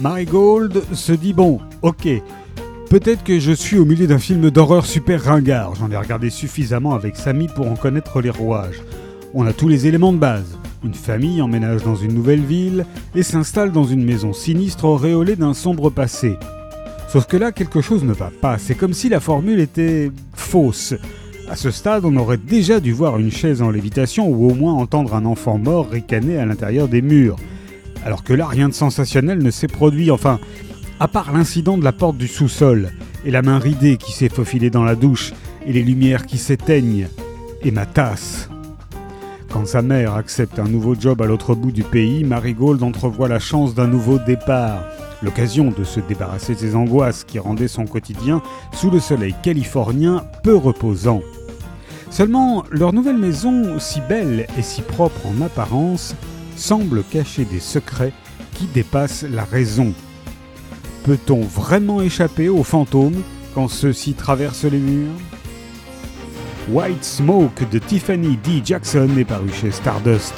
Marigold se dit bon, ok, peut-être que je suis au milieu d'un film d'horreur super ringard. J'en ai regardé suffisamment avec Samy pour en connaître les rouages. On a tous les éléments de base. Une famille emménage dans une nouvelle ville et s'installe dans une maison sinistre auréolée d'un sombre passé. Sauf que là, quelque chose ne va pas. C'est comme si la formule était fausse. À ce stade, on aurait déjà dû voir une chaise en lévitation ou au moins entendre un enfant mort ricaner à l'intérieur des murs. Alors que là, rien de sensationnel ne s'est produit, enfin, à part l'incident de la porte du sous-sol, et la main ridée qui s'est faufilée dans la douche, et les lumières qui s'éteignent, et ma tasse. Quand sa mère accepte un nouveau job à l'autre bout du pays, Marigold entrevoit la chance d'un nouveau départ, l'occasion de se débarrasser des angoisses qui rendaient son quotidien sous le soleil californien peu reposant. Seulement, leur nouvelle maison, si belle et si propre en apparence, semble cacher des secrets qui dépassent la raison. Peut-on vraiment échapper aux fantômes quand ceux-ci traversent les murs? White Smoke de Tiffany D. Jackson est paru chez Stardust.